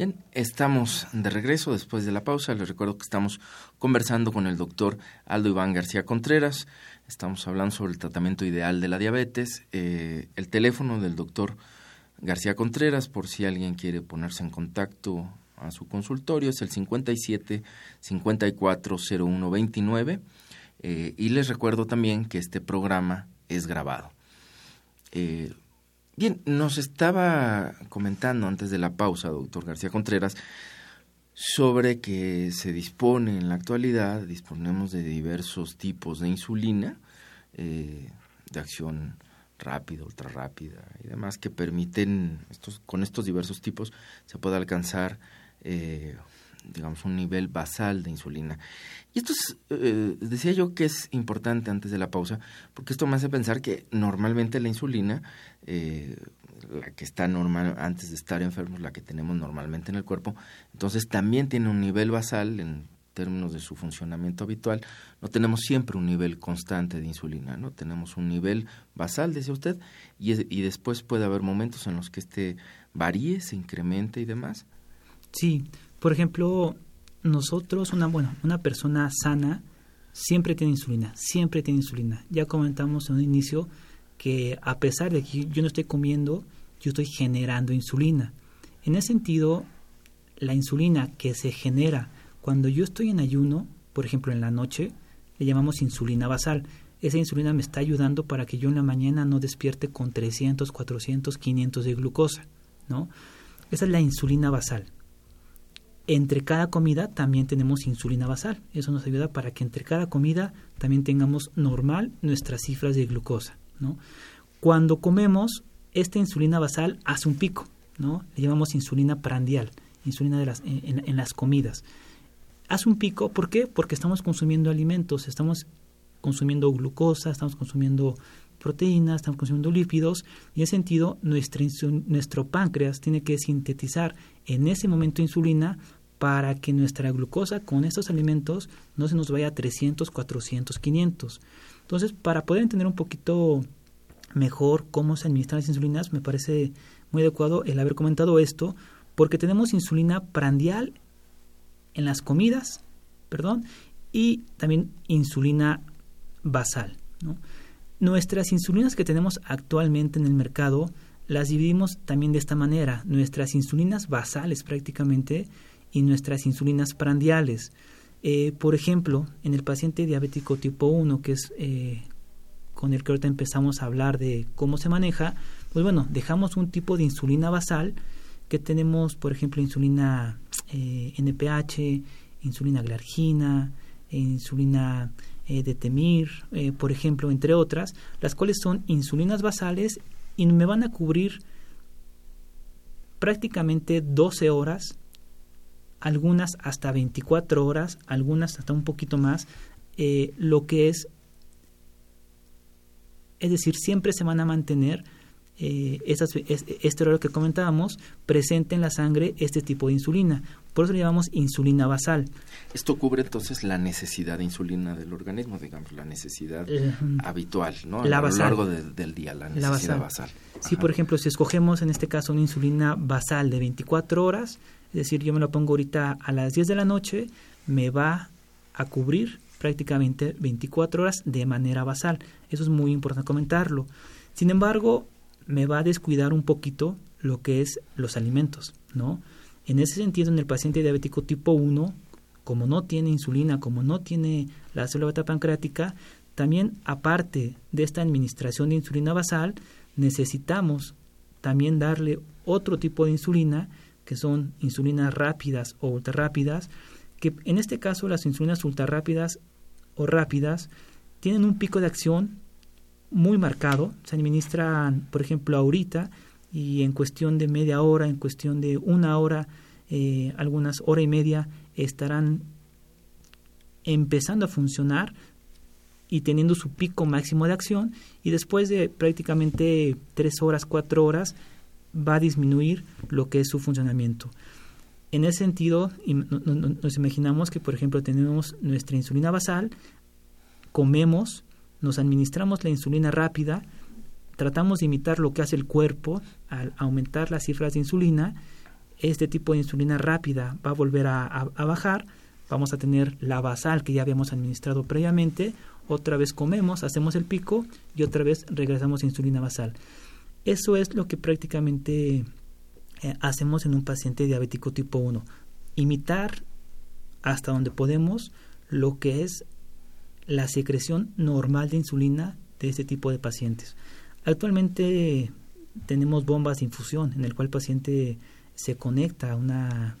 Bien, estamos de regreso después de la pausa. Les recuerdo que estamos conversando con el doctor Aldo Iván García Contreras. Estamos hablando sobre el tratamiento ideal de la diabetes. Eh, el teléfono del doctor García Contreras, por si alguien quiere ponerse en contacto a su consultorio, es el 57 54 01 29. y les recuerdo también que este programa es grabado. Eh, Bien, nos estaba comentando antes de la pausa, doctor García Contreras, sobre que se dispone en la actualidad, disponemos de diversos tipos de insulina, eh, de acción rápida, ultra rápida y demás, que permiten, estos, con estos diversos tipos, se puede alcanzar, eh, digamos, un nivel basal de insulina. Y esto es, eh, decía yo que es importante antes de la pausa, porque esto me hace pensar que normalmente la insulina, eh, la que está normal antes de estar enfermos, la que tenemos normalmente en el cuerpo, entonces también tiene un nivel basal en términos de su funcionamiento habitual. No tenemos siempre un nivel constante de insulina, ¿no? Tenemos un nivel basal, decía usted, y, y después puede haber momentos en los que este varíe, se incremente y demás. Sí, por ejemplo, nosotros, una, bueno, una persona sana siempre tiene insulina, siempre tiene insulina. Ya comentamos en un inicio que a pesar de que yo no estoy comiendo, yo estoy generando insulina. En ese sentido, la insulina que se genera cuando yo estoy en ayuno, por ejemplo en la noche, le llamamos insulina basal. Esa insulina me está ayudando para que yo en la mañana no despierte con 300, 400, 500 de glucosa, ¿no? Esa es la insulina basal entre cada comida también tenemos insulina basal. Eso nos ayuda para que entre cada comida también tengamos normal nuestras cifras de glucosa. ¿no? Cuando comemos, esta insulina basal hace un pico, ¿no? Le llamamos insulina prandial, insulina de las, en, las comidas. Hace un pico, ¿por qué? Porque estamos consumiendo alimentos, estamos consumiendo glucosa, estamos consumiendo proteínas, estamos consumiendo lípidos, y en ese sentido nuestro, nuestro páncreas tiene que sintetizar en ese momento insulina para que nuestra glucosa con estos alimentos no se nos vaya a 300, 400, 500. Entonces, para poder entender un poquito mejor cómo se administran las insulinas, me parece muy adecuado el haber comentado esto, porque tenemos insulina prandial en las comidas, perdón, y también insulina basal. Nuestras insulinas que tenemos actualmente en el mercado las dividimos también de esta manera. Nuestras insulinas basales prácticamente y nuestras insulinas prandiales. Eh, por ejemplo, en el paciente diabético tipo 1, que es eh, con el que ahorita empezamos a hablar de cómo se maneja, pues bueno, dejamos un tipo de insulina basal que tenemos, por ejemplo, insulina eh, NPH, insulina glargina, insulina de Temir, por ejemplo, entre otras, las cuales son insulinas basales y me van a cubrir prácticamente 12 horas algunas hasta 24 horas, algunas hasta un poquito más, eh, lo que es, es decir, siempre se van a mantener eh, esas, este horario que comentábamos, presente en la sangre este tipo de insulina. Por eso le llamamos insulina basal. Esto cubre entonces la necesidad de insulina del organismo, digamos, la necesidad eh, habitual, ¿no? La a lo largo del día, la necesidad basal. Sí, por ejemplo, si escogemos en este caso una insulina basal de 24 horas, es decir, yo me lo pongo ahorita a las 10 de la noche, me va a cubrir prácticamente 24 horas de manera basal. Eso es muy importante comentarlo. Sin embargo, me va a descuidar un poquito lo que es los alimentos, ¿no? En ese sentido, en el paciente diabético tipo 1, como no tiene insulina, como no tiene la célula beta pancreática, también aparte de esta administración de insulina basal, necesitamos también darle otro tipo de insulina que son insulinas rápidas o ultra rápidas, que en este caso las insulinas ultra rápidas o rápidas tienen un pico de acción muy marcado, se administran, por ejemplo, ahorita y en cuestión de media hora, en cuestión de una hora, eh, algunas hora y media estarán empezando a funcionar y teniendo su pico máximo de acción y después de prácticamente tres horas, cuatro horas va a disminuir lo que es su funcionamiento. En ese sentido, nos imaginamos que, por ejemplo, tenemos nuestra insulina basal, comemos, nos administramos la insulina rápida, tratamos de imitar lo que hace el cuerpo al aumentar las cifras de insulina, este tipo de insulina rápida va a volver a, bajar, vamos a tener la basal que ya habíamos administrado previamente, otra vez comemos, hacemos el pico y otra vez regresamos a insulina basal. Eso es lo que prácticamente eh, hacemos en un paciente diabético tipo 1. Imitar hasta donde podemos lo que es la secreción normal de insulina de este tipo de pacientes. Actualmente tenemos bombas de infusión en el cual el paciente se conecta una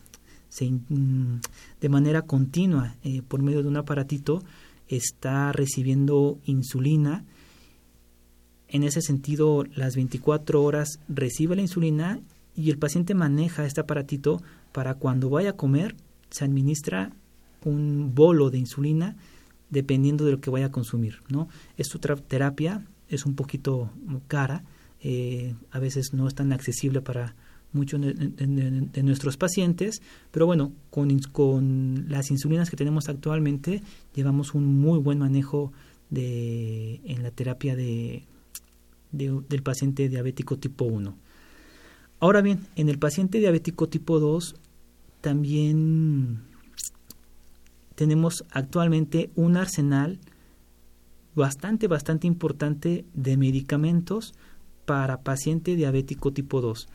mm, de manera continua eh, por medio de un aparatito está recibiendo insulina en ese sentido las 24 horas recibe la insulina y el paciente maneja este aparatito para cuando vaya a comer se administra un bolo de insulina dependiendo de lo que vaya a consumir no es otra terapia es un poquito cara eh, a veces no es tan accesible para muchos de, nuestros pacientes, pero bueno, con, con, las insulinas que tenemos actualmente llevamos un muy buen manejo de, en la terapia de, del paciente diabético tipo 1. Ahora bien, en el paciente diabético tipo 2 también tenemos actualmente un arsenal bastante, bastante importante de medicamentos para paciente diabético tipo 2.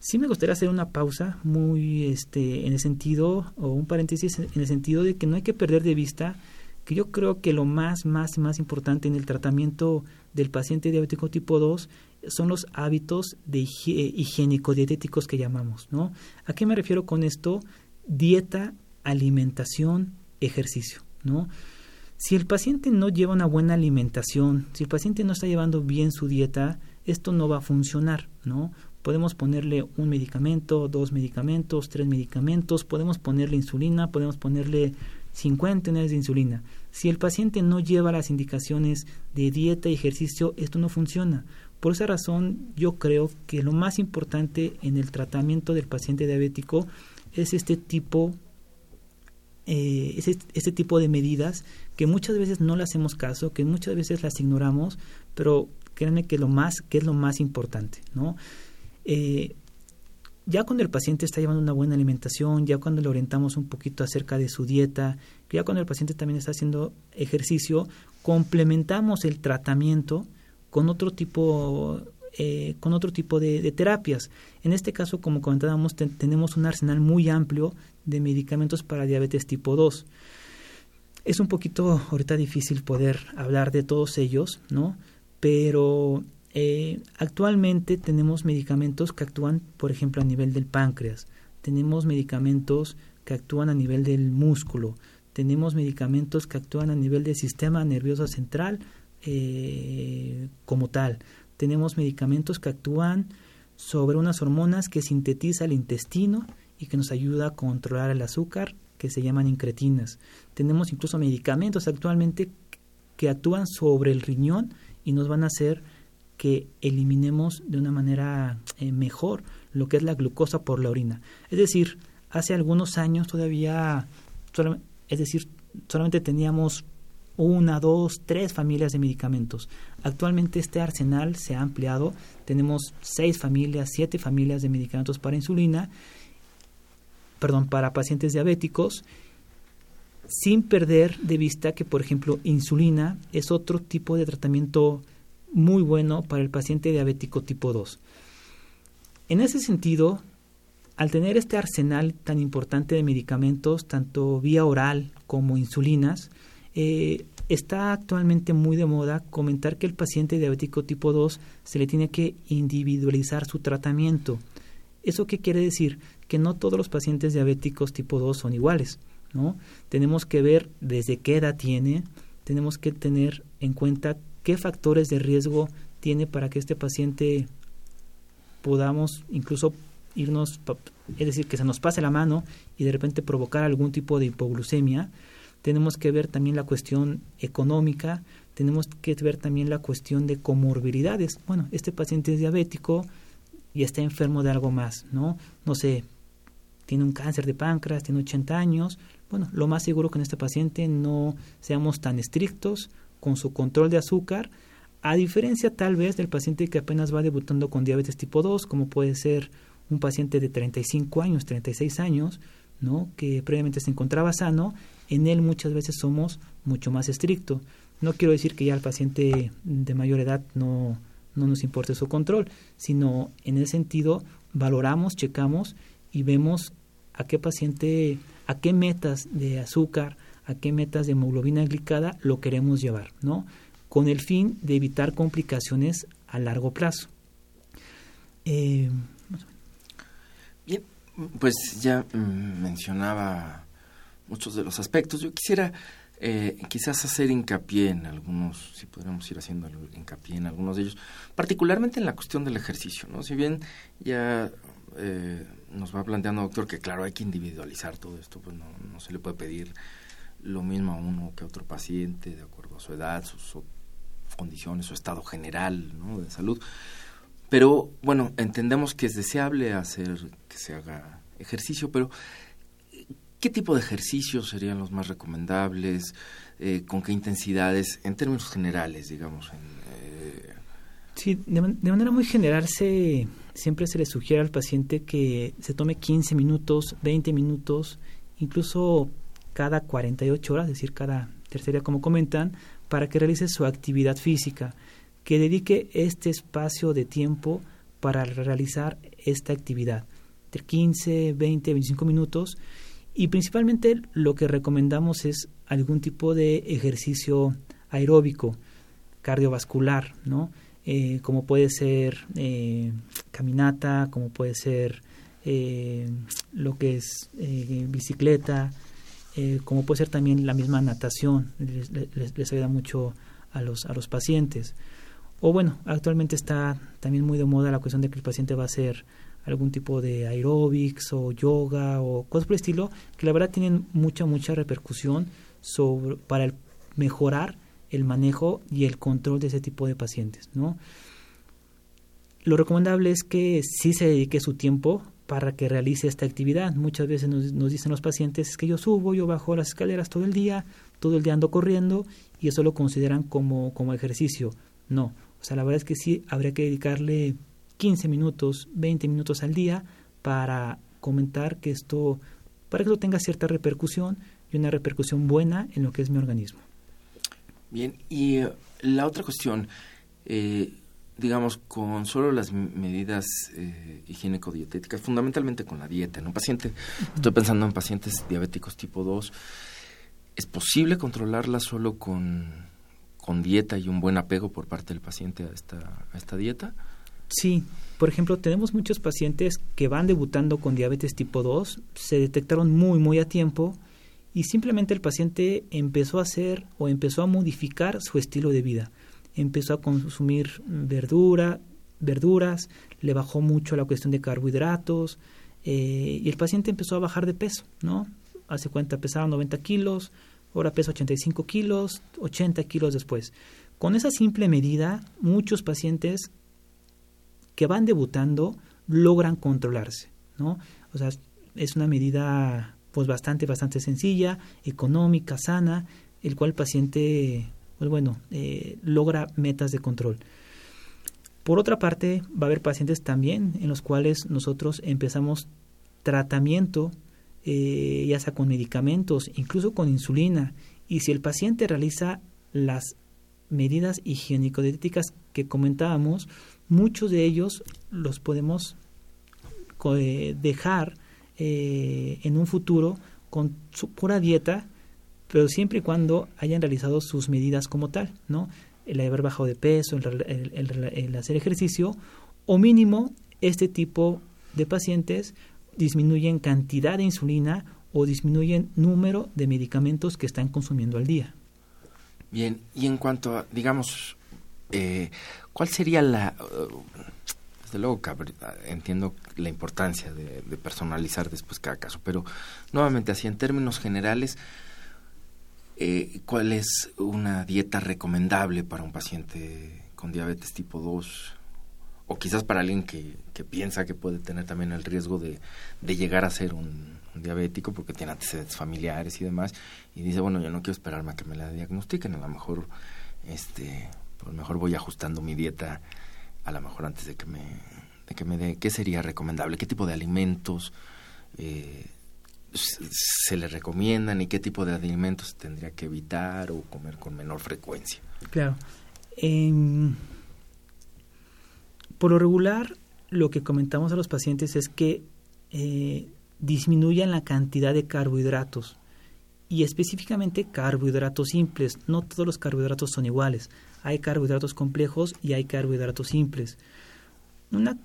Sí me gustaría hacer una pausa muy este en el sentido o un paréntesis en el sentido de que no hay que perder de vista que yo creo que lo más más más importante en el tratamiento del paciente diabético tipo 2 son los hábitos de higiénico dietéticos que llamamos, ¿no? ¿A qué me refiero con esto? Dieta, alimentación, ejercicio, ¿no? Si el paciente no lleva una buena alimentación, si el paciente no está llevando bien su dieta, esto no va a funcionar, ¿no? Podemos ponerle un medicamento, dos medicamentos, tres medicamentos, podemos ponerle insulina, podemos ponerle 50 unidades de insulina. Si el paciente no lleva las indicaciones de dieta y ejercicio, esto no funciona. Por esa razón, yo creo que lo más importante en el tratamiento del paciente diabético es este tipo, eh, este tipo de medidas que muchas veces no le hacemos caso, que muchas veces las ignoramos, pero créanme que lo más que es lo más importante no eh, ya cuando el paciente está llevando una buena alimentación ya cuando le orientamos un poquito acerca de su dieta ya cuando el paciente también está haciendo ejercicio complementamos el tratamiento con otro tipo eh, con otro tipo de, terapias. En este caso, como comentábamos, tenemos un arsenal muy amplio de medicamentos para diabetes tipo 2. Es un poquito ahorita difícil poder hablar de todos ellos, ¿no? pero eh, actualmente tenemos medicamentos que actúan, por ejemplo, a nivel del páncreas, tenemos medicamentos que actúan a nivel del músculo, tenemos medicamentos que actúan a nivel del sistema nervioso central eh, como tal, tenemos medicamentos que actúan sobre unas hormonas que sintetiza el intestino y que nos ayuda a controlar el azúcar, que se llaman incretinas. Tenemos incluso medicamentos actualmente que actúan sobre el riñón y nos van a hacer que eliminemos de una manera eh, mejor lo que es la glucosa por la orina. Es decir, hace algunos años todavía, es decir, solamente teníamos una, dos, tres familias de medicamentos. Actualmente este arsenal se ha ampliado. Tenemos seis familias, siete familias de medicamentos para insulina, perdón, para pacientes diabéticos, sin perder de vista que, por ejemplo, insulina es otro tipo de tratamiento muy bueno para el paciente diabético tipo 2. En ese sentido, al tener este arsenal tan importante de medicamentos, tanto vía oral como insulinas, eh, está actualmente muy de moda comentar que el paciente diabético tipo 2 se le tiene que individualizar su tratamiento. ¿Eso qué quiere decir? Que no todos los pacientes diabéticos tipo 2 son iguales. ¿no? Tenemos que ver desde qué edad tiene, tenemos que tener en cuenta qué factores de riesgo tiene para que este paciente podamos incluso irnos, es decir, que se nos pase la mano y de repente provocar algún tipo de hipoglucemia. Tenemos que ver también la cuestión económica, tenemos que ver también la cuestión de comorbilidades. Bueno, este paciente es diabético y está enfermo de algo más, ¿no? No sé, tiene un cáncer de páncreas, tiene 80 años, bueno, lo más seguro que en este paciente no seamos tan estrictos con su control de azúcar, a diferencia tal vez del paciente que apenas va debutando con diabetes tipo 2, como puede ser un paciente de 35 años, 36 años, ¿no? que previamente se encontraba sano, en él muchas veces somos mucho más estrictos. No quiero decir que ya el paciente de mayor edad no, no nos importe su control, sino en ese sentido valoramos, checamos y vemos a qué paciente, a qué metas de azúcar, a qué metas de hemoglobina glicada lo queremos llevar, ¿no? Con el fin de evitar complicaciones a largo plazo. Eh, Bien, pues ya mm, mencionaba muchos de los aspectos. Yo quisiera eh, quizás hacer hincapié en algunos, si podríamos ir haciendo hincapié en algunos de ellos, particularmente en la cuestión del ejercicio, ¿no? Si bien ya eh, nos va planteando, doctor, que claro, hay que individualizar todo esto, pues no, no se le puede pedir lo mismo a uno que a otro paciente, de acuerdo a su edad, sus condiciones, su estado general de salud. Pero bueno, entendemos que es deseable hacer que se haga ejercicio, pero ¿qué tipo de ejercicios serían los más recomendables? Eh, ¿Con qué intensidades? En términos generales, digamos. Eh, sí, de, manera muy general se, siempre se le sugiere al paciente que se tome 15 minutos, 20 minutos, incluso cada 48 horas, es decir, cada tercera, como comentan, para que realice su actividad física, que dedique este espacio de tiempo para realizar esta actividad, entre 15, 20, 25 minutos, y principalmente lo que recomendamos es algún tipo de ejercicio aeróbico, cardiovascular, ¿no? Eh, como puede ser eh, caminata, como puede ser eh, lo que es bicicleta, eh, como puede ser también la misma natación, les, ayuda mucho a los, a los pacientes. O bueno, actualmente está también muy de moda la cuestión de que el paciente va a hacer algún tipo de aeróbics o yoga o cosas por el estilo, que la verdad tienen mucha, mucha repercusión sobre, para mejorar el manejo y el control de ese tipo de pacientes, ¿no? Lo recomendable es que sí se dedique su tiempo para que realice esta actividad. Muchas veces nos, dicen los pacientes es que yo subo, yo bajo las escaleras todo el día, todo el día ando corriendo y eso lo consideran como, como ejercicio. No, o sea, la verdad es que sí habría que dedicarle 15 minutos, 20 minutos al día para comentar que esto, para que esto tenga cierta repercusión y una repercusión buena en lo que es mi organismo. Bien, y eh, la otra cuestión, eh, digamos, con solo las medidas eh, higiénico-dietéticas, fundamentalmente con la dieta, en un paciente, estoy pensando en pacientes diabéticos tipo 2, ¿es posible controlarla solo con, con dieta y un buen apego por parte del paciente a esta, a esta dieta? Sí, por ejemplo, tenemos muchos pacientes que van debutando con diabetes tipo 2, se detectaron muy, muy a tiempo y simplemente el paciente empezó a hacer o empezó a modificar su estilo de vida empezó a consumir verdura, verduras, le bajó mucho la cuestión de carbohidratos eh, y el paciente empezó a bajar de peso, ¿no? Hace cuenta pesaba 90 kilos, ahora pesa 85 kilos, 80 kilos después. Con esa simple medida, muchos pacientes que van debutando logran controlarse, ¿no? O sea, es una medida pues bastante, bastante sencilla, económica, sana, el cual el paciente pues bueno, eh, logra metas de control. Por otra parte, va a haber pacientes también en los cuales nosotros empezamos tratamiento, eh, ya sea con medicamentos, incluso con insulina, y si el paciente realiza las medidas higiénico-dietéticas que comentábamos, muchos de ellos los podemos eh, dejar en un futuro con su pura dieta pero siempre y cuando hayan realizado sus medidas como tal, ¿no? El haber bajado de peso, el, hacer ejercicio, o mínimo este tipo de pacientes disminuyen cantidad de insulina o disminuyen número de medicamentos que están consumiendo al día. Bien, y en cuanto a, digamos, eh, ¿cuál sería la... Uh, desde luego entiendo la importancia de, personalizar después cada caso, pero nuevamente así en términos generales, eh, ¿Cuál es una dieta recomendable para un paciente con diabetes tipo 2? O quizás para alguien que, que piensa que puede tener también el riesgo de, de llegar a ser un, diabético porque tiene antecedentes familiares y demás. Y dice, bueno, yo no quiero esperarme a que me la diagnostiquen. A lo mejor, este, pues mejor voy ajustando mi dieta a lo mejor antes de que me de que me dé qué sería recomendable, qué tipo de alimentos eh, se le recomiendan y qué tipo de alimentos tendría que evitar o comer con menor frecuencia. Claro. por lo regular, lo que comentamos a los pacientes es que eh, disminuyan la cantidad de carbohidratos y específicamente carbohidratos simples. No todos los carbohidratos son iguales. Hay carbohidratos complejos y hay carbohidratos simples. Una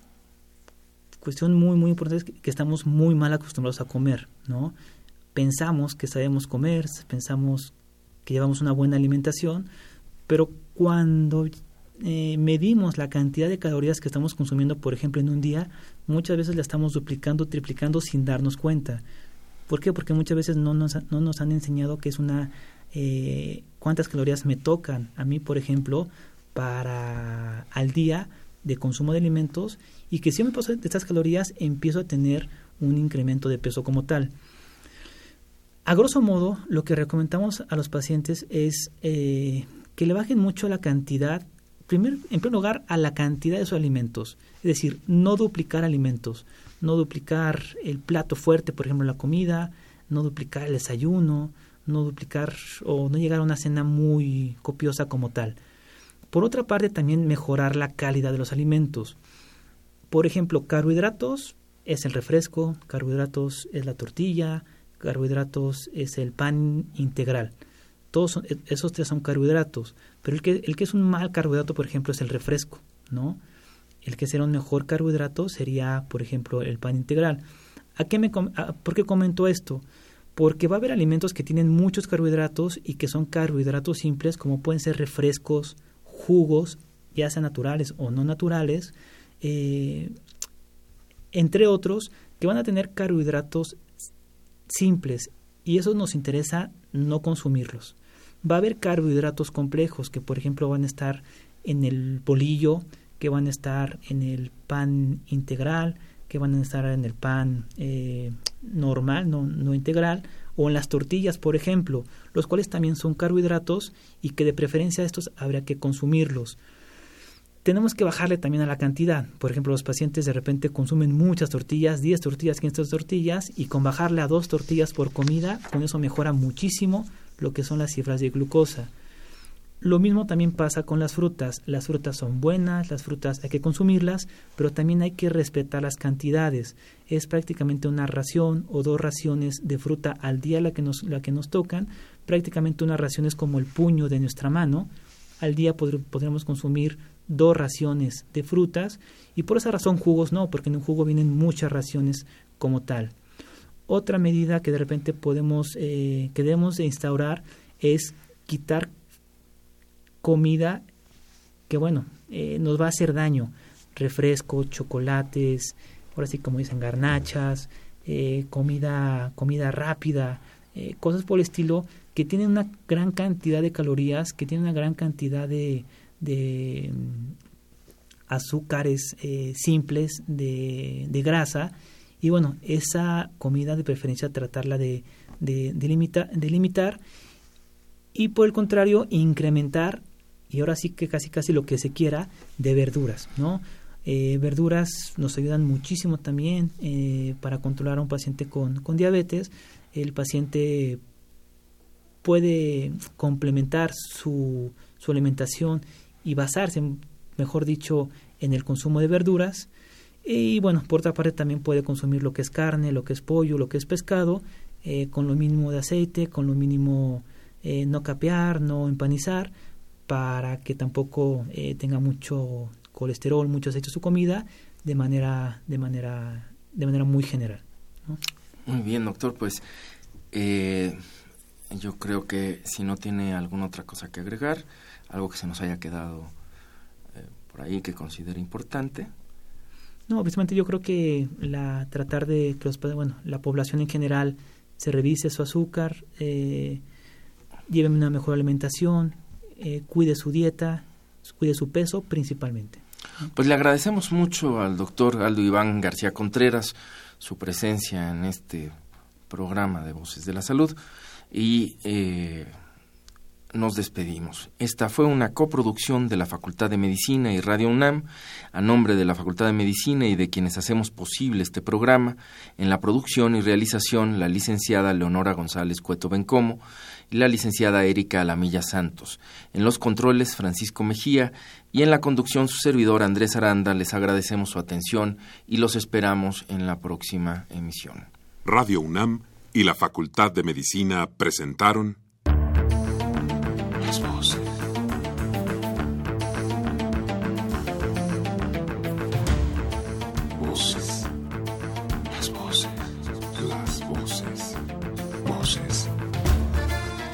cuestión muy muy importante es que estamos muy mal acostumbrados a comer, ¿no? Pensamos que sabemos comer, pensamos que llevamos una buena alimentación, pero cuando eh, medimos la cantidad de calorías que estamos consumiendo, por ejemplo, en un día, muchas veces la estamos duplicando, triplicando sin darnos cuenta. ¿Por qué? Porque muchas veces no nos, no nos han enseñado que es una... Eh, cuántas calorías me tocan a mí, por ejemplo, para al día de consumo de alimentos y que si me paso de estas calorías empiezo a tener un incremento de peso como tal. A grosso modo, lo que recomendamos a los pacientes es eh, que le bajen mucho la cantidad, primer, en primer lugar, a la cantidad de sus alimentos. Es decir, no duplicar alimentos, no duplicar el plato fuerte, por ejemplo, la comida, no duplicar el desayuno, no duplicar o no llegar a una cena muy copiosa como tal. Por otra parte, también mejorar la calidad de los alimentos. Por ejemplo, carbohidratos es el refresco, carbohidratos es la tortilla, carbohidratos es el pan integral. Todos e, esos tres son carbohidratos, pero el que, el que es un mal carbohidrato, por ejemplo, es el refresco, ¿no? El que será un mejor carbohidrato sería, por ejemplo, el pan integral. ¿A qué me, ¿Por qué comento esto? Porque va a haber alimentos que tienen muchos carbohidratos y que son carbohidratos simples, como pueden ser refrescos, jugos, ya sean naturales o no naturales, eh, entre otros, que van a tener carbohidratos simples y eso nos interesa no consumirlos. Va a haber carbohidratos complejos que, por ejemplo, van a estar en el bolillo, que van a estar en el pan integral, que van a estar en el pan eh, normal, no, no integral, o en las tortillas, por ejemplo, los cuales también son carbohidratos y que de preferencia estos habría que consumirlos. Tenemos que bajarle también a la cantidad. Por ejemplo, los pacientes de repente consumen muchas tortillas, 10 tortillas, 15 tortillas, y con bajarle a dos tortillas por comida, con eso mejora muchísimo lo que son las cifras de glucosa. Lo mismo también pasa con las frutas. Las frutas son buenas, las frutas hay que consumirlas, pero también hay que respetar las cantidades. Es prácticamente una ración o dos raciones de fruta al día la que nos, la que nos tocan. Prácticamente una ración es como el puño de nuestra mano. Al día podremos consumir dos raciones de frutas y por esa razón jugos no, porque en un jugo vienen muchas raciones como tal. Otra medida que de repente podemos, eh, instaurar es quitar comida que, bueno, eh, nos va a hacer daño. Refrescos, chocolates, ahora sí como dicen, garnachas, eh, comida, comida rápida, eh, cosas por el estilo que tienen una gran cantidad de calorías, que tienen una gran cantidad de, de mm, azúcares simples, de, de, grasa. Y bueno, esa comida de preferencia tratarla de, de, de limitar y por el contrario incrementar y ahora sí que casi casi lo que se quiera de verduras, ¿no? Eh, verduras nos ayudan muchísimo también eh, para controlar a un paciente con, con diabetes. El paciente puede complementar su, su alimentación y basarse, mejor dicho, en el consumo de verduras. Y bueno, por otra parte también puede consumir lo que es carne, lo que es pollo, lo que es pescado, eh, con lo mínimo de aceite, con lo mínimo no capear, no empanizar, para que tampoco eh, tenga mucho colesterol, mucho aceite su comida de manera, de manera, de manera muy general. Muy bien, doctor, pues eh, yo creo que si no tiene alguna otra cosa que agregar, algo que se nos haya quedado eh, por ahí que considere importante. No, precisamente yo creo que la tratar de que los, bueno, la población en general se revise su azúcar, eh, lleven una mejor alimentación, eh, cuide su dieta, cuide su peso principalmente. Pues le agradecemos mucho al doctor Aldo Iván García Contreras su presencia en este programa de Voces de la Salud y eh, nos despedimos. Esta fue una coproducción de la Facultad de Medicina y Radio UNAM. A nombre de la Facultad de Medicina y de quienes hacemos posible este programa, en la producción y realización la licenciada Leonora González Cueto Bencomo y la licenciada Erika Alamilla Santos. En los controles Francisco Mejía y en la conducción su servidor Andrés Aranda. Les agradecemos su atención y los esperamos en la próxima emisión. Radio UNAM y la Facultad de Medicina presentaron Las voces. Voces.